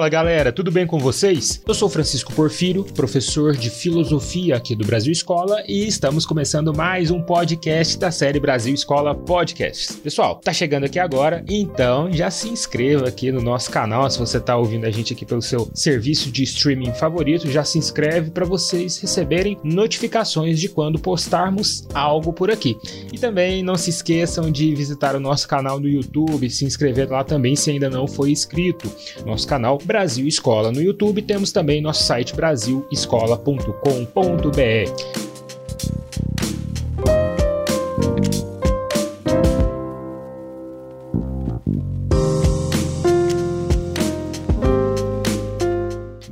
Fala galera, tudo bem com vocês? Eu sou Francisco Porfírio, professor de filosofia aqui do Brasil Escola e estamos começando mais um podcast da série Brasil Escola Podcasts. Pessoal, tá chegando aqui agora, então já se inscreva aqui no nosso canal. Se você tá ouvindo a gente aqui pelo seu serviço de streaming favorito, já se inscreve para vocês receberem notificações de quando postarmos algo por aqui. E também não se esqueçam de visitar o nosso canal no YouTube, se inscrever lá também se ainda não foi inscrito. Nosso canal Brasil Escola no YouTube, temos também nosso site brasilescola.com.br.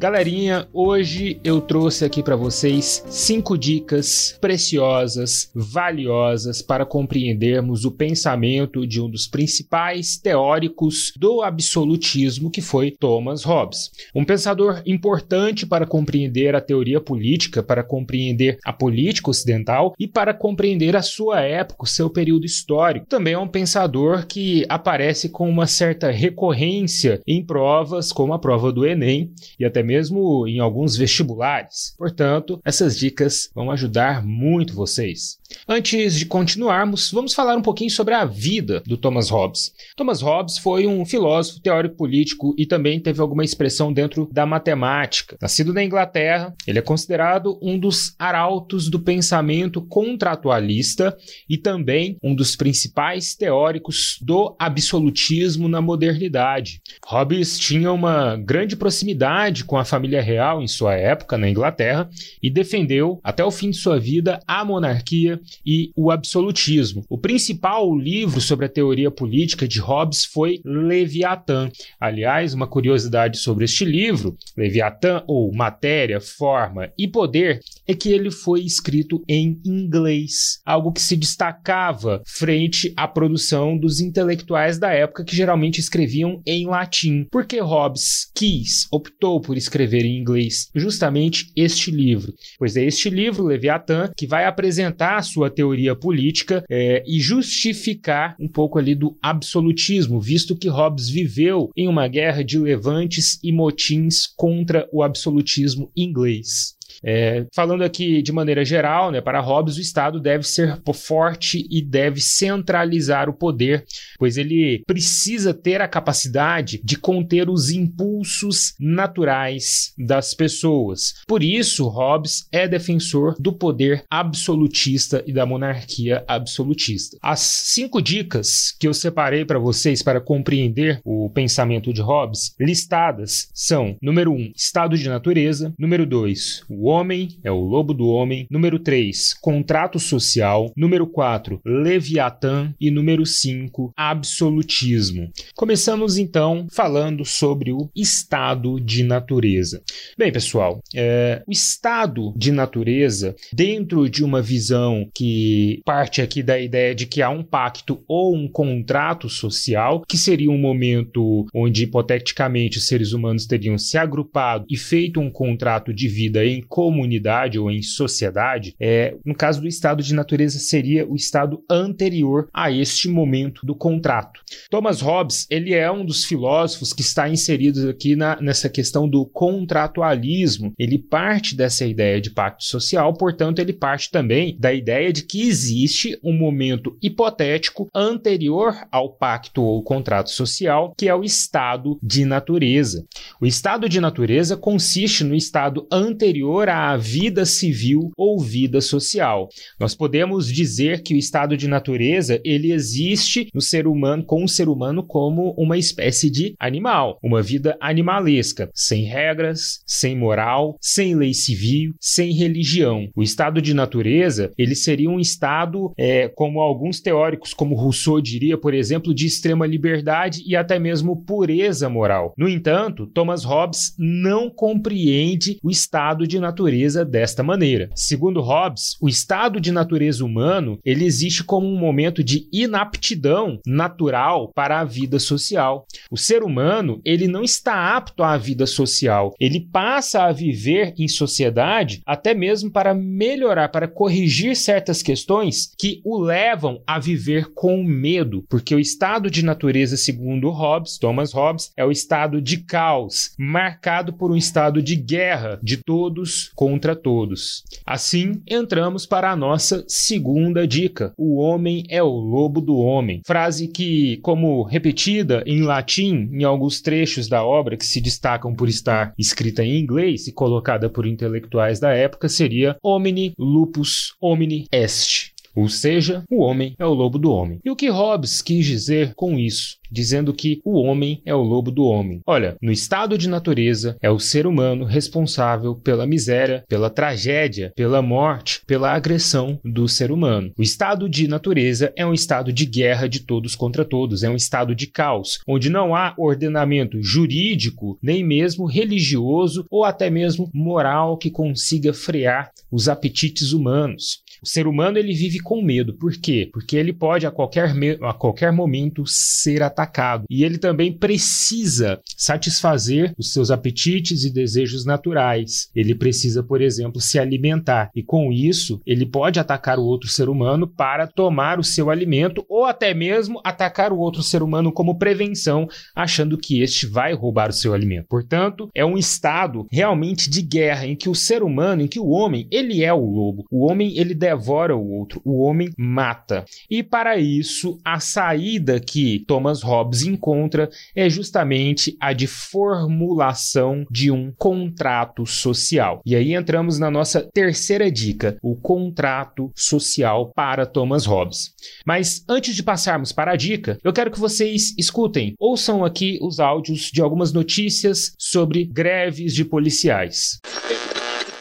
Galerinha, hoje eu trouxe aqui para vocês cinco dicas preciosas, valiosas para compreendermos o pensamento de um dos principais teóricos do absolutismo, que foi Thomas Hobbes. Um pensador importante para compreender a teoria política, para compreender a política ocidental e para compreender a sua época, o seu período histórico. Também é um pensador que aparece com uma certa recorrência em provas, como a prova do Enem e até mesmo em alguns vestibulares. Portanto, essas dicas vão ajudar muito vocês. Antes de continuarmos, vamos falar um pouquinho sobre a vida do Thomas Hobbes. Thomas Hobbes foi um filósofo, teórico político e também teve alguma expressão dentro da matemática. Nascido na Inglaterra, ele é considerado um dos arautos do pensamento contratualista e também um dos principais teóricos do absolutismo na modernidade. Hobbes tinha uma grande proximidade com a família real em sua época na Inglaterra e defendeu até o fim de sua vida a monarquia e o absolutismo. O principal livro sobre a teoria política de Hobbes foi Leviatã. Aliás, uma curiosidade sobre este livro, Leviatã ou Matéria, Forma e Poder, é que ele foi escrito em inglês, algo que se destacava frente à produção dos intelectuais da época que geralmente escreviam em latim. Porque Hobbes quis, optou por escrever em inglês justamente este livro, pois é este livro, Leviatã, que vai apresentar a sua teoria política é, e justificar um pouco ali do absolutismo, visto que Hobbes viveu em uma guerra de levantes e motins contra o absolutismo inglês. É, falando aqui de maneira geral, né, para Hobbes, o Estado deve ser forte e deve centralizar o poder, pois ele precisa ter a capacidade de conter os impulsos naturais das pessoas. Por isso, Hobbes é defensor do poder absolutista e da monarquia absolutista. As cinco dicas que eu separei para vocês para compreender o pensamento de Hobbes listadas são: número um, estado de natureza, número dois, o homem é o lobo do homem. Número 3, contrato social. Número 4, Leviatã. E número 5, absolutismo. Começamos então falando sobre o estado de natureza. Bem, pessoal, é, o estado de natureza, dentro de uma visão que parte aqui da ideia de que há um pacto ou um contrato social, que seria um momento onde hipoteticamente os seres humanos teriam se agrupado e feito um contrato de vida em comunidade ou em sociedade, é, no caso do estado de natureza, seria o estado anterior a este momento do contrato. Thomas Hobbes, ele é um dos filósofos que está inserido aqui na, nessa questão do contratualismo. Ele parte dessa ideia de pacto social, portanto, ele parte também da ideia de que existe um momento hipotético anterior ao pacto ou contrato social, que é o estado de natureza. O estado de natureza consiste no estado anterior a vida civil ou vida social. Nós podemos dizer que o estado de natureza ele existe no ser humano com o ser humano como uma espécie de animal, uma vida animalesca, sem regras, sem moral, sem lei civil, sem religião. O estado de natureza ele seria um estado, é, como alguns teóricos, como Rousseau diria, por exemplo, de extrema liberdade e até mesmo pureza moral. No entanto, Thomas Hobbes não compreende o estado de natureza natureza desta maneira. Segundo Hobbes, o estado de natureza humano ele existe como um momento de inaptidão natural para a vida social. O ser humano ele não está apto à vida social. Ele passa a viver em sociedade até mesmo para melhorar, para corrigir certas questões que o levam a viver com medo, porque o estado de natureza, segundo Hobbes, Thomas Hobbes, é o estado de caos, marcado por um estado de guerra de todos contra todos. Assim, entramos para a nossa segunda dica: o homem é o lobo do homem. Frase que, como repetida em latim em alguns trechos da obra que se destacam por estar escrita em inglês e colocada por intelectuais da época, seria homini lupus homini est. Ou seja, o homem é o lobo do homem. E o que Hobbes quis dizer com isso? dizendo que o homem é o lobo do homem. Olha, no estado de natureza, é o ser humano responsável pela miséria, pela tragédia, pela morte, pela agressão do ser humano. O estado de natureza é um estado de guerra de todos contra todos, é um estado de caos, onde não há ordenamento jurídico, nem mesmo religioso ou até mesmo moral que consiga frear os apetites humanos. O ser humano ele vive com medo. Por quê? Porque ele pode a qualquer, a qualquer momento ser atacado. E ele também precisa satisfazer os seus apetites e desejos naturais. Ele precisa, por exemplo, se alimentar. E com isso, ele pode atacar o outro ser humano para tomar o seu alimento ou até mesmo atacar o outro ser humano como prevenção, achando que este vai roubar o seu alimento. Portanto, é um estado realmente de guerra em que o ser humano, em que o homem, ele é o lobo. O homem ele deve devora o outro, o homem mata. E para isso, a saída que Thomas Hobbes encontra é justamente a de formulação de um contrato social. E aí entramos na nossa terceira dica, o contrato social para Thomas Hobbes. Mas antes de passarmos para a dica, eu quero que vocês escutem, ouçam aqui os áudios de algumas notícias sobre greves de policiais.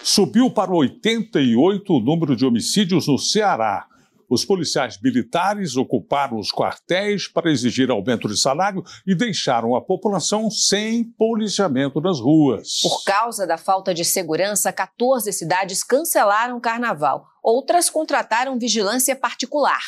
Subiu para 88 o número de homicídios no Ceará. Os policiais militares ocuparam os quartéis para exigir aumento de salário e deixaram a população sem policiamento nas ruas. Por causa da falta de segurança, 14 cidades cancelaram o carnaval. Outras contrataram vigilância particular.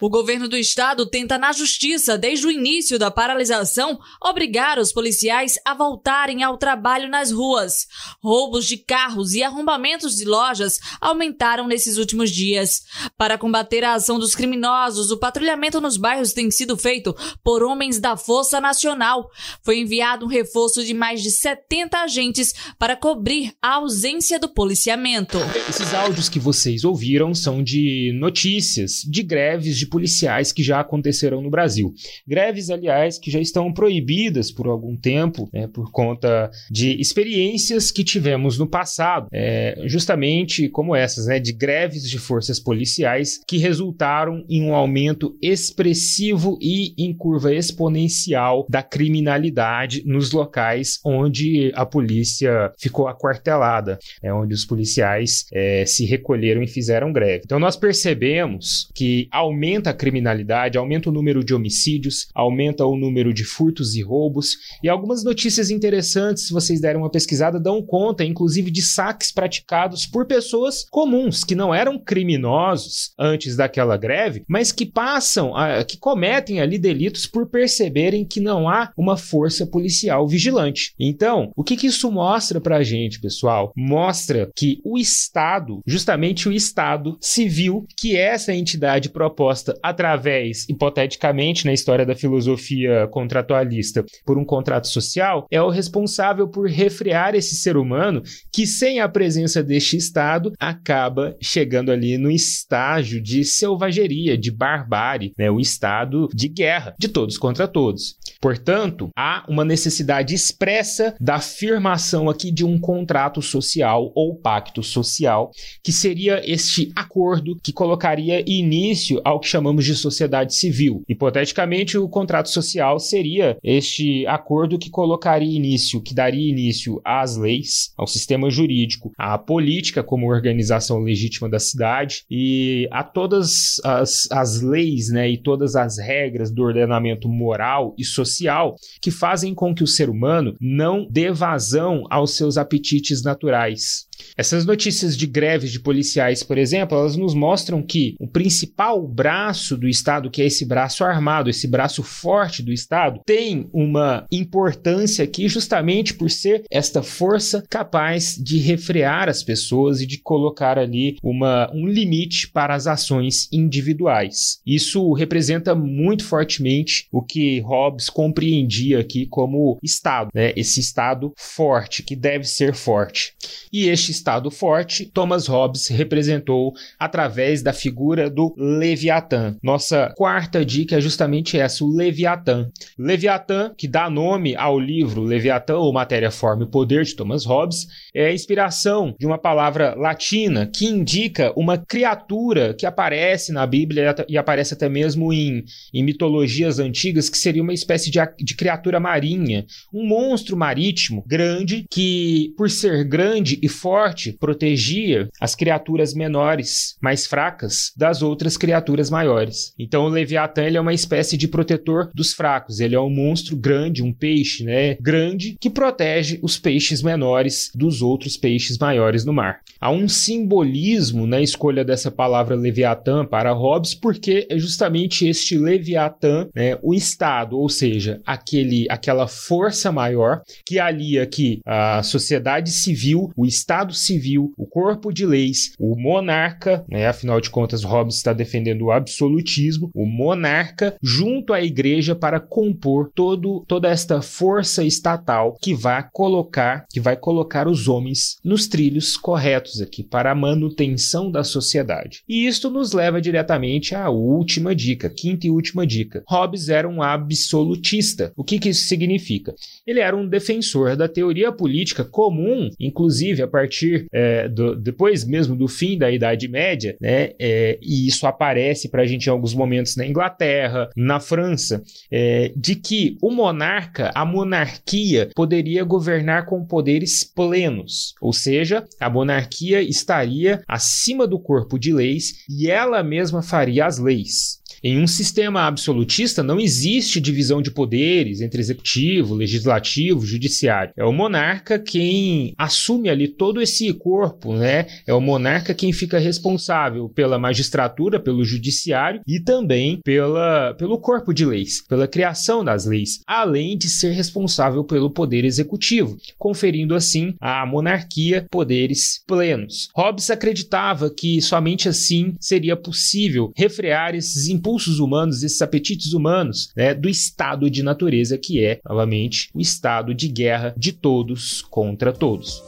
O governo do estado tenta, na justiça, desde o início da paralisação, obrigar os policiais a voltarem ao trabalho nas ruas. Roubos de carros e arrombamentos de lojas aumentaram nesses últimos dias. Para combater a ação dos criminosos, o patrulhamento nos bairros tem sido feito por homens da Força Nacional. Foi enviado um reforço de mais de 70 agentes para cobrir a ausência do policiamento. Esses áudios que vocês ouviram são de notícias de greves de policiais que já aconteceram no Brasil. Greves, aliás, que já estão proibidas por algum tempo, né, por conta de experiências que tivemos no passado, é, justamente como essas, né, de greves de forças policiais que resultaram em um aumento expressivo e em curva exponencial da criminalidade nos locais onde a polícia ficou aquartelada, é, onde os policiais é, se recolheram e fizeram greve. Então nós percebemos que aumenta aumenta a criminalidade, aumenta o número de homicídios, aumenta o número de furtos e roubos. E algumas notícias interessantes, se vocês derem uma pesquisada, dão conta, inclusive, de saques praticados por pessoas comuns, que não eram criminosos antes daquela greve, mas que passam, a, que cometem ali delitos por perceberem que não há uma força policial vigilante. Então, o que, que isso mostra pra gente, pessoal? Mostra que o Estado, justamente o Estado civil, que é essa entidade proposta através, hipoteticamente, na história da filosofia contratualista, por um contrato social, é o responsável por refrear esse ser humano que, sem a presença deste Estado, acaba chegando ali no estágio de selvageria, de barbárie, né? o estado de guerra, de todos contra todos. Portanto, há uma necessidade expressa da afirmação aqui de um contrato social ou pacto social, que seria este acordo que colocaria início ao que chamamos de sociedade civil. Hipoteticamente, o contrato social seria este acordo que colocaria início, que daria início às leis, ao sistema jurídico, à política como organização legítima da cidade e a todas as, as leis né, e todas as regras do ordenamento moral e social que fazem com que o ser humano não dê vazão aos seus apetites naturais. Essas notícias de greves de policiais, por exemplo, elas nos mostram que o principal braço do Estado, que é esse braço armado, esse braço forte do Estado, tem uma importância aqui justamente por ser esta força capaz de refrear as pessoas e de colocar ali uma, um limite para as ações individuais. Isso representa muito fortemente o que Hobbes compreendia aqui como Estado, né? esse Estado forte, que deve ser forte. E este Estado forte, Thomas Hobbes representou através da figura do Leviatã. Nossa quarta dica é justamente essa, o Leviatã. Leviatã, que dá nome ao livro Leviatã ou Matéria, Forma e Poder de Thomas Hobbes, é a inspiração de uma palavra latina que indica uma criatura que aparece na Bíblia e aparece até mesmo em, em mitologias antigas, que seria uma espécie de, de criatura marinha, um monstro marítimo grande que, por ser grande e forte, protegia as criaturas menores, mais fracas, das outras criaturas maiores. Então o Leviatã ele é uma espécie de protetor dos fracos. Ele é um monstro grande, um peixe, né, grande que protege os peixes menores dos outros peixes maiores no mar. Há um simbolismo na escolha dessa palavra Leviatã para Hobbes, porque é justamente este Leviatã, né, o Estado, ou seja, aquele, aquela força maior que alia que a sociedade civil, o Estado civil, o corpo de leis, o monarca, né, afinal de contas, Hobbes está defendendo o absolutismo, o monarca, junto à igreja para compor todo, toda esta força estatal que vai colocar, que vai colocar os homens nos trilhos corretos aqui para a manutenção da sociedade. E isto nos leva diretamente à última dica, quinta e última dica. Hobbes era um absolutista. O que, que isso significa? Ele era um defensor da teoria política comum, inclusive a partir é, do, depois mesmo do fim da Idade Média, né? É, e isso aparece para a gente em alguns momentos na Inglaterra, na França, é, de que o monarca, a monarquia, poderia governar com poderes plenos, ou seja, a monarquia estaria acima do corpo de leis e ela mesma faria as leis. Em um sistema absolutista não existe divisão de poderes entre executivo, legislativo, judiciário. É o monarca quem assume ali todo esse corpo, né? É o monarca quem fica responsável pela magistratura, pelo judiciário e também pela, pelo corpo de leis, pela criação das leis, além de ser responsável pelo poder executivo, conferindo assim à monarquia poderes plenos. Hobbes acreditava que somente assim seria possível refrear esses impulsos humanos, esses apetites humanos, né, do estado de natureza que é, novamente, o estado de guerra de todos contra todos.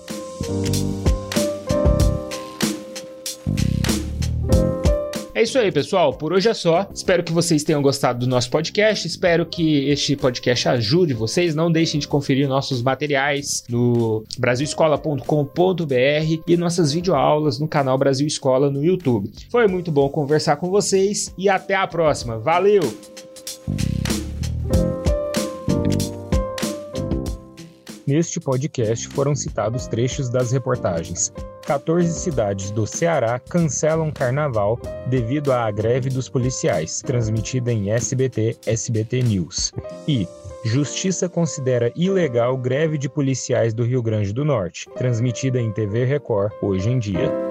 É isso aí, pessoal. Por hoje é só. Espero que vocês tenham gostado do nosso podcast. Espero que este podcast ajude vocês. Não deixem de conferir nossos materiais no brasilescola.com.br e nossas videoaulas no canal Brasil Escola no YouTube. Foi muito bom conversar com vocês e até a próxima. Valeu! Neste podcast foram citados trechos das reportagens 14 cidades do Ceará cancelam carnaval devido à greve dos policiais, transmitida em SBT, SBT News. E Justiça considera ilegal greve de policiais do Rio Grande do Norte, transmitida em TV Record hoje em dia.